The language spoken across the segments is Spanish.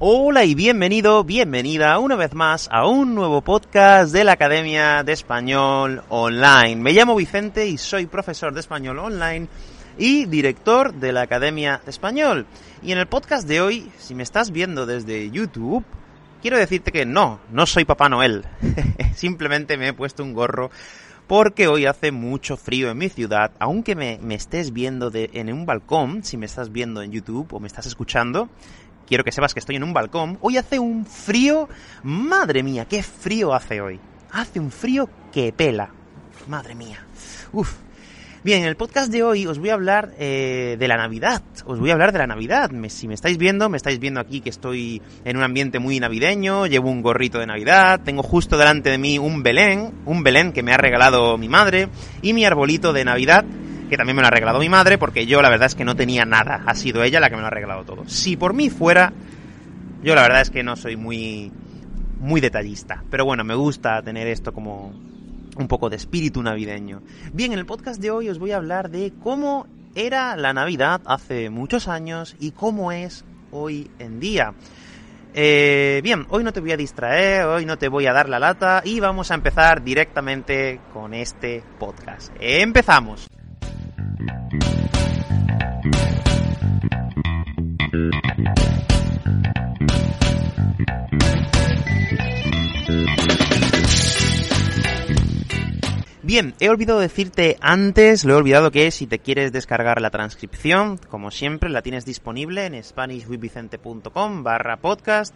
Hola y bienvenido, bienvenida una vez más a un nuevo podcast de la Academia de Español Online. Me llamo Vicente y soy profesor de español online y director de la Academia de Español. Y en el podcast de hoy, si me estás viendo desde YouTube, quiero decirte que no, no soy Papá Noel. Simplemente me he puesto un gorro porque hoy hace mucho frío en mi ciudad, aunque me, me estés viendo de, en un balcón, si me estás viendo en YouTube o me estás escuchando, quiero que sepas que estoy en un balcón. Hoy hace un frío, madre mía, qué frío hace hoy. Hace un frío que pela. Madre mía. Uf. Bien, en el podcast de hoy os voy a hablar eh, de la Navidad. Os voy a hablar de la Navidad. si me estáis viendo, me estáis viendo aquí que estoy en un ambiente muy navideño, llevo un gorrito de Navidad, tengo justo delante de mí un Belén, un Belén que me ha regalado mi madre, y mi arbolito de Navidad que también me lo ha regalado mi madre, porque yo la verdad es que no tenía nada. Ha sido ella la que me lo ha regalado todo. Si por mí fuera, yo la verdad es que no soy muy, muy detallista. Pero bueno, me gusta tener esto como un poco de espíritu navideño. Bien, en el podcast de hoy os voy a hablar de cómo era la Navidad hace muchos años y cómo es hoy en día. Eh, bien, hoy no te voy a distraer, hoy no te voy a dar la lata y vamos a empezar directamente con este podcast. Empezamos. Bien, he olvidado decirte antes, lo he olvidado que si te quieres descargar la transcripción, como siempre, la tienes disponible en spanishwithvicente.com barra podcast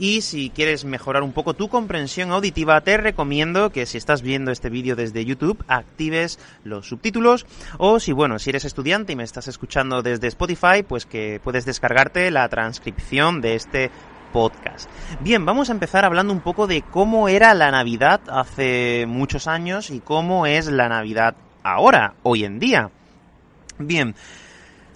y si quieres mejorar un poco tu comprensión auditiva, te recomiendo que si estás viendo este vídeo desde YouTube, actives los subtítulos. O si, bueno, si eres estudiante y me estás escuchando desde Spotify, pues que puedes descargarte la transcripción de este podcast. Bien, vamos a empezar hablando un poco de cómo era la Navidad hace muchos años y cómo es la Navidad ahora, hoy en día. Bien,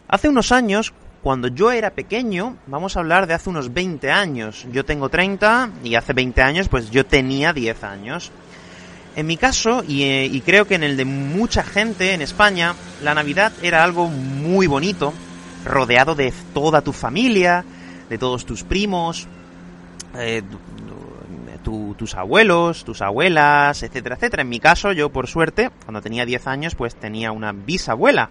hace unos años, cuando yo era pequeño, vamos a hablar de hace unos 20 años. Yo tengo 30 y hace 20 años pues yo tenía 10 años. En mi caso, y, eh, y, creo que en el de mucha gente en España, la Navidad era algo muy bonito, rodeado de toda tu familia, de todos tus primos, eh, tu, tus abuelos, tus abuelas, etcétera, etcétera. En mi caso, yo por suerte, cuando tenía 10 años, pues tenía una bisabuela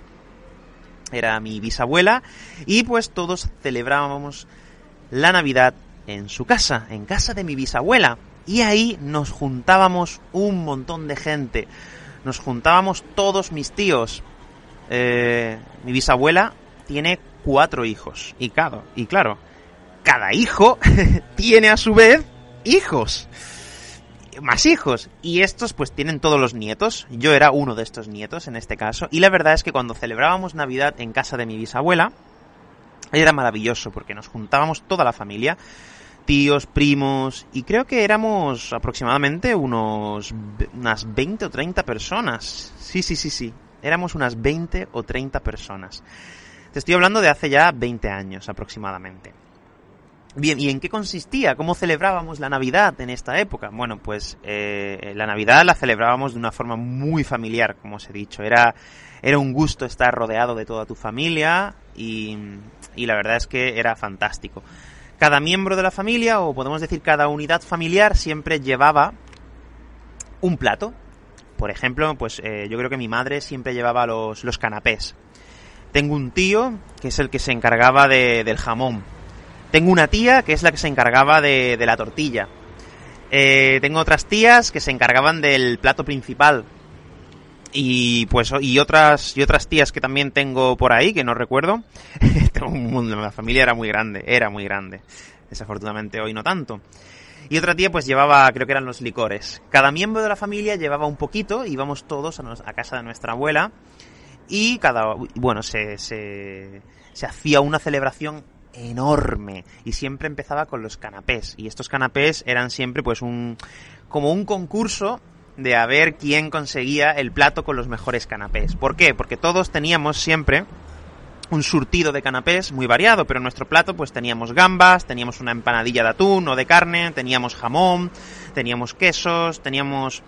era mi bisabuela, y pues todos celebrábamos la Navidad en su casa, en casa de mi bisabuela. Y ahí nos juntábamos un montón de gente. Nos juntábamos todos mis tíos. Eh, mi bisabuela tiene cuatro hijos. Y y claro, cada hijo tiene a su vez hijos más hijos. Y estos pues tienen todos los nietos. Yo era uno de estos nietos en este caso. Y la verdad es que cuando celebrábamos Navidad en casa de mi bisabuela, era maravilloso porque nos juntábamos toda la familia. Tíos, primos, y creo que éramos aproximadamente unos unas 20 o 30 personas. Sí, sí, sí, sí. Éramos unas 20 o 30 personas. Te estoy hablando de hace ya 20 años aproximadamente. Bien, ¿y en qué consistía? ¿Cómo celebrábamos la Navidad en esta época? Bueno, pues eh, la Navidad la celebrábamos de una forma muy familiar, como os he dicho. Era, era un gusto estar rodeado de toda tu familia y, y la verdad es que era fantástico. Cada miembro de la familia, o podemos decir cada unidad familiar, siempre llevaba un plato. Por ejemplo, pues eh, yo creo que mi madre siempre llevaba los, los canapés. Tengo un tío que es el que se encargaba de, del jamón tengo una tía que es la que se encargaba de, la tortilla. Eh, tengo otras tías que se encargaban del plato principal. Y pues y otras y otras tías que también tengo por ahí que no recuerdo. tengo un mundo, la familia era muy grande, era muy grande. Desafortunadamente hoy no tanto. Y otra tía pues llevaba, creo que eran los licores. Cada miembro de la familia llevaba un poquito, íbamos todos a, a casa de nuestra abuela y cada, bueno, se, se, se hacía una celebración enorme y siempre empezaba con los canapés y estos canapés eran siempre pues un como un concurso de a ver quién conseguía el plato con los mejores canapés. ¿Por qué? Porque todos teníamos siempre un surtido de canapés muy variado, pero en nuestro plato pues teníamos gambas, teníamos una empanadilla de atún o de carne, teníamos jamón, teníamos quesos, teníamos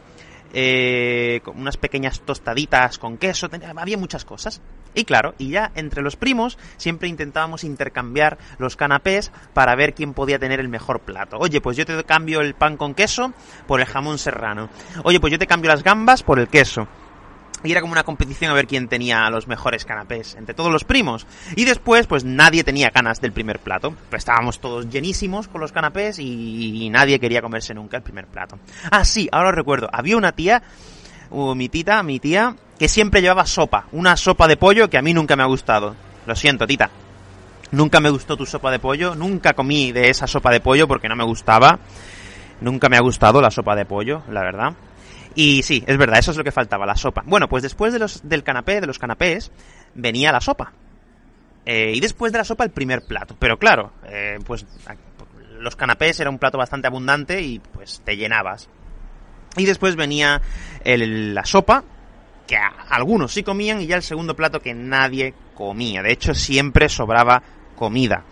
eh, unas pequeñas tostaditas con queso, había muchas cosas. Y claro, y ya entre los primos siempre intentábamos intercambiar los canapés para ver quién podía tener el mejor plato. Oye, pues yo te cambio el pan con queso por el jamón serrano. Oye, pues yo te cambio las gambas por el queso. Y era como una competición a ver quién tenía los mejores canapés entre todos los primos. Y después, pues nadie tenía ganas del primer plato. Pues estábamos todos llenísimos con los canapés y, nadie quería comerse nunca el primer plato. Ah, sí, ahora recuerdo. Había una tía, uh, mi tita, mi tía, que siempre llevaba sopa. Una sopa de pollo que a mí nunca me ha gustado. Lo siento, tita. Nunca me gustó tu sopa de pollo. Nunca comí de esa sopa de pollo porque no me gustaba. Nunca me ha gustado la sopa de pollo, la verdad. Y sí, es verdad, eso es lo que faltaba, la sopa. Bueno, pues después de los, del canapé, de los canapés, venía la sopa. Eh, y después de la sopa el primer plato. Pero claro, eh, pues los canapés era un plato bastante abundante y pues te llenabas. Y después venía la sopa, que algunos sí comían, y ya el segundo plato que nadie comía. De hecho, siempre sobraba comida.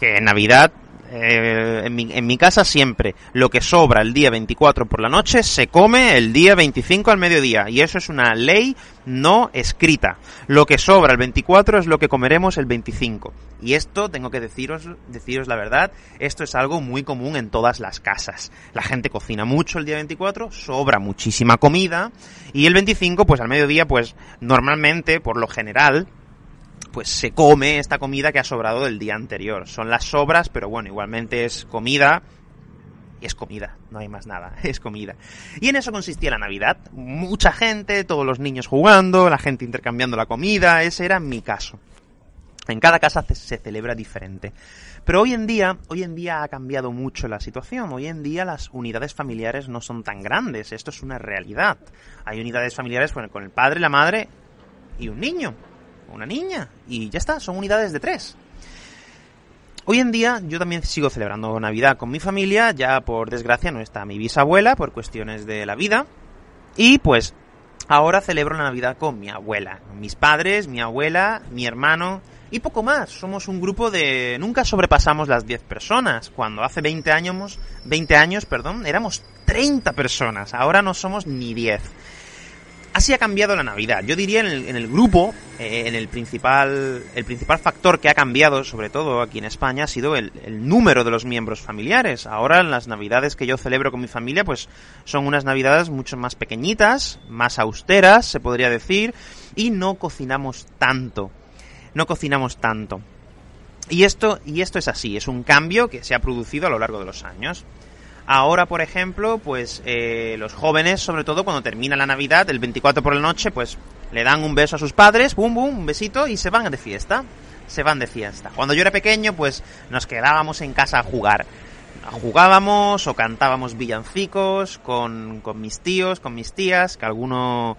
Que en Navidad eh, en, mi, en, mi, casa siempre lo que sobra el día 24 por la noche se come el día 25 al mediodía y eso es una ley no escrita. Lo que sobra el 24 es lo que comeremos el 25. Y esto, tengo que deciros, deciros la verdad, esto es algo muy común en todas las casas. La gente cocina mucho el día 24, sobra muchísima comida y el 25 pues al mediodía pues normalmente por lo general pues se come esta comida que ha sobrado del día anterior. Son las sobras, pero bueno, igualmente es comida. Es comida, no hay más nada, es comida. Y en eso consistía la Navidad. Mucha gente, todos los niños jugando, la gente intercambiando la comida, ese era mi caso. En cada casa se celebra diferente. Pero hoy en día, hoy en día ha cambiado mucho la situación. Hoy en día las unidades familiares no son tan grandes. Esto es una realidad. Hay unidades familiares con el padre, la madre y un niño una niña. Y ya está, son unidades de tres. Hoy en día yo también sigo celebrando Navidad con mi familia, ya por desgracia no está mi bisabuela por cuestiones de la vida. Y pues ahora celebro la Navidad con mi abuela, mis padres, mi abuela, mi hermano y poco más. Somos un grupo de nunca sobrepasamos las 10 personas. Cuando hace 20 años, 20 años, perdón, éramos 30 personas. Ahora no somos ni 10 así ha cambiado la Navidad. Yo diría en el, grupo, eh, en el principal, el principal factor que ha cambiado, sobre todo aquí en España, ha sido el, el, número de los miembros familiares. Ahora en las Navidades que yo celebro con mi familia, pues son unas Navidades mucho más pequeñitas, más austeras, se podría decir, y no cocinamos tanto. No cocinamos tanto. Y esto, y esto es así, es un cambio que se ha producido a lo largo de los años. Ahora, por ejemplo, pues eh, los jóvenes, sobre todo cuando termina la Navidad, el 24 por la noche, pues le dan un beso a sus padres, bum, bum, un besito y se van de fiesta. Se van de fiesta. Cuando yo era pequeño, pues nos quedábamos en casa a jugar. Jugábamos o cantábamos villancicos con, con mis tíos, con mis tías, que alguno,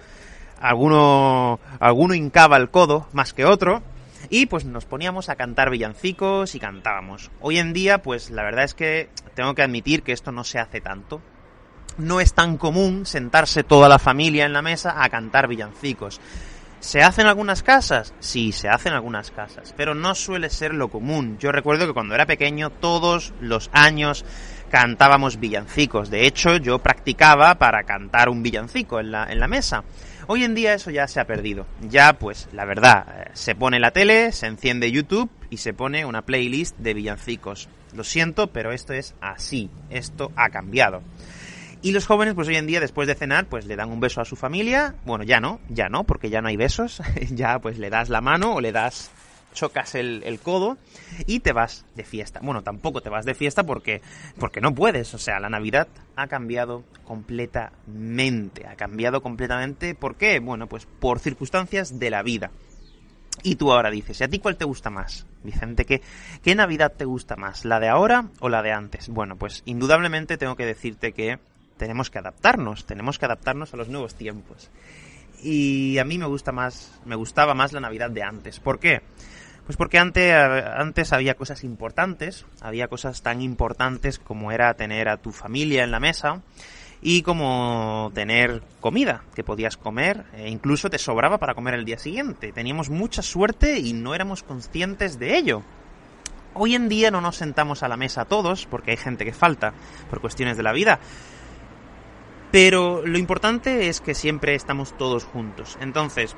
alguno, alguno hincaba el codo más que otro y pues nos poníamos a cantar villancicos y cantábamos. Hoy en día, pues la verdad es que tengo que admitir que esto no se hace tanto. No es tan común sentarse toda la familia en la mesa a cantar villancicos. ¿Se hace en algunas casas? Sí, se hace en algunas casas, pero no suele ser lo común. Yo recuerdo que cuando era pequeño, todos los años cantábamos villancicos. De hecho, yo practicaba para cantar un villancico en la, mesa. Hoy en día eso ya se ha perdido. Ya, pues, la verdad, eh, se pone la tele, se enciende YouTube y se pone una playlist de villancicos. Lo siento, pero esto es así. Esto ha cambiado. Y los jóvenes, pues hoy en día, después de cenar, pues le dan un beso a su familia. Bueno, ya no, ya no, porque ya no hay besos. ya, pues le das la mano o le das chocas el, codo y te vas de fiesta. Bueno, tampoco te vas de fiesta porque, porque no puedes. O sea, la Navidad ha cambiado completamente. Ha cambiado completamente. ¿Por qué? Bueno, pues por circunstancias de la vida. Y tú ahora dices, ¿y a ti cuál te gusta más? Vicente, ¿qué, ¿qué Navidad te gusta más? ¿La de ahora o la de antes? Bueno, pues indudablemente tengo que decirte que tenemos que adaptarnos, tenemos que adaptarnos a los nuevos tiempos. Y a mí me gusta más, me gustaba más la Navidad de antes. ¿Por qué? Pues porque antes, antes había cosas importantes, había cosas tan importantes como era tener a tu familia en la mesa y como tener comida que podías comer e incluso te sobraba para comer el día siguiente. Teníamos mucha suerte y no éramos conscientes de ello. Hoy en día no nos sentamos a la mesa todos porque hay gente que falta por cuestiones de la vida. Pero lo importante es que siempre estamos todos juntos. Entonces,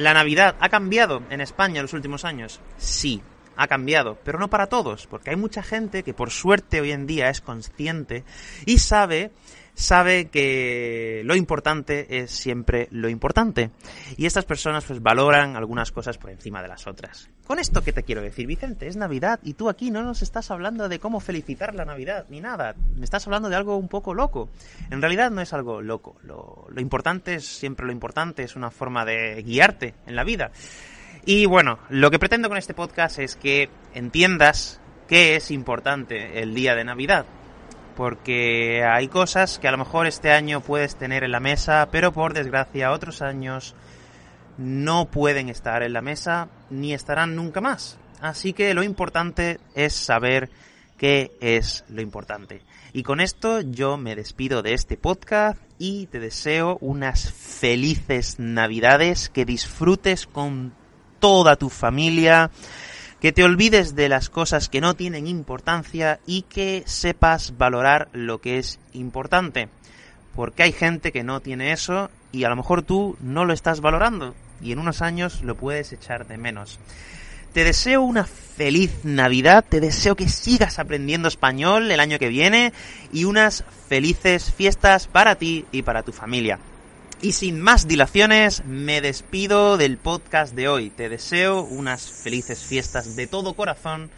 ¿la Navidad ha cambiado en España en los últimos años? Sí, ha cambiado, pero no para todos, porque hay mucha gente que por suerte hoy en día es consciente y sabe sabe que lo importante es siempre lo importante. Y estas personas pues valoran algunas cosas por encima de las otras. Con esto que te quiero decir, Vicente, es Navidad y tú aquí no nos estás hablando de cómo felicitar la Navidad ni nada. Me estás hablando de algo un poco loco. En realidad no es algo loco. Lo, lo importante es siempre lo importante, es una forma de guiarte en la vida. Y bueno, lo que pretendo con este podcast es que entiendas qué es importante el día de Navidad porque hay cosas que a lo mejor este año puedes tener en la mesa, pero por desgracia otros años no pueden estar en la mesa ni estarán nunca más. Así que lo importante es saber qué es lo importante. Y con esto yo me despido de este podcast y te deseo unas felices navidades, que disfrutes con toda tu familia que te olvides de las cosas que no tienen importancia y que sepas valorar lo que es importante. Porque hay gente que no tiene eso y a lo mejor tú no lo estás valorando y en unos años lo puedes echar de menos. Te deseo una feliz Navidad, te deseo que sigas aprendiendo español el año que viene y unas felices fiestas para ti y para tu familia. Y sin más dilaciones, me despido del podcast de hoy. Te deseo unas felices fiestas de todo corazón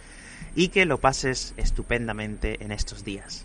y que lo pases estupendamente en estos días.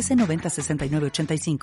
906985.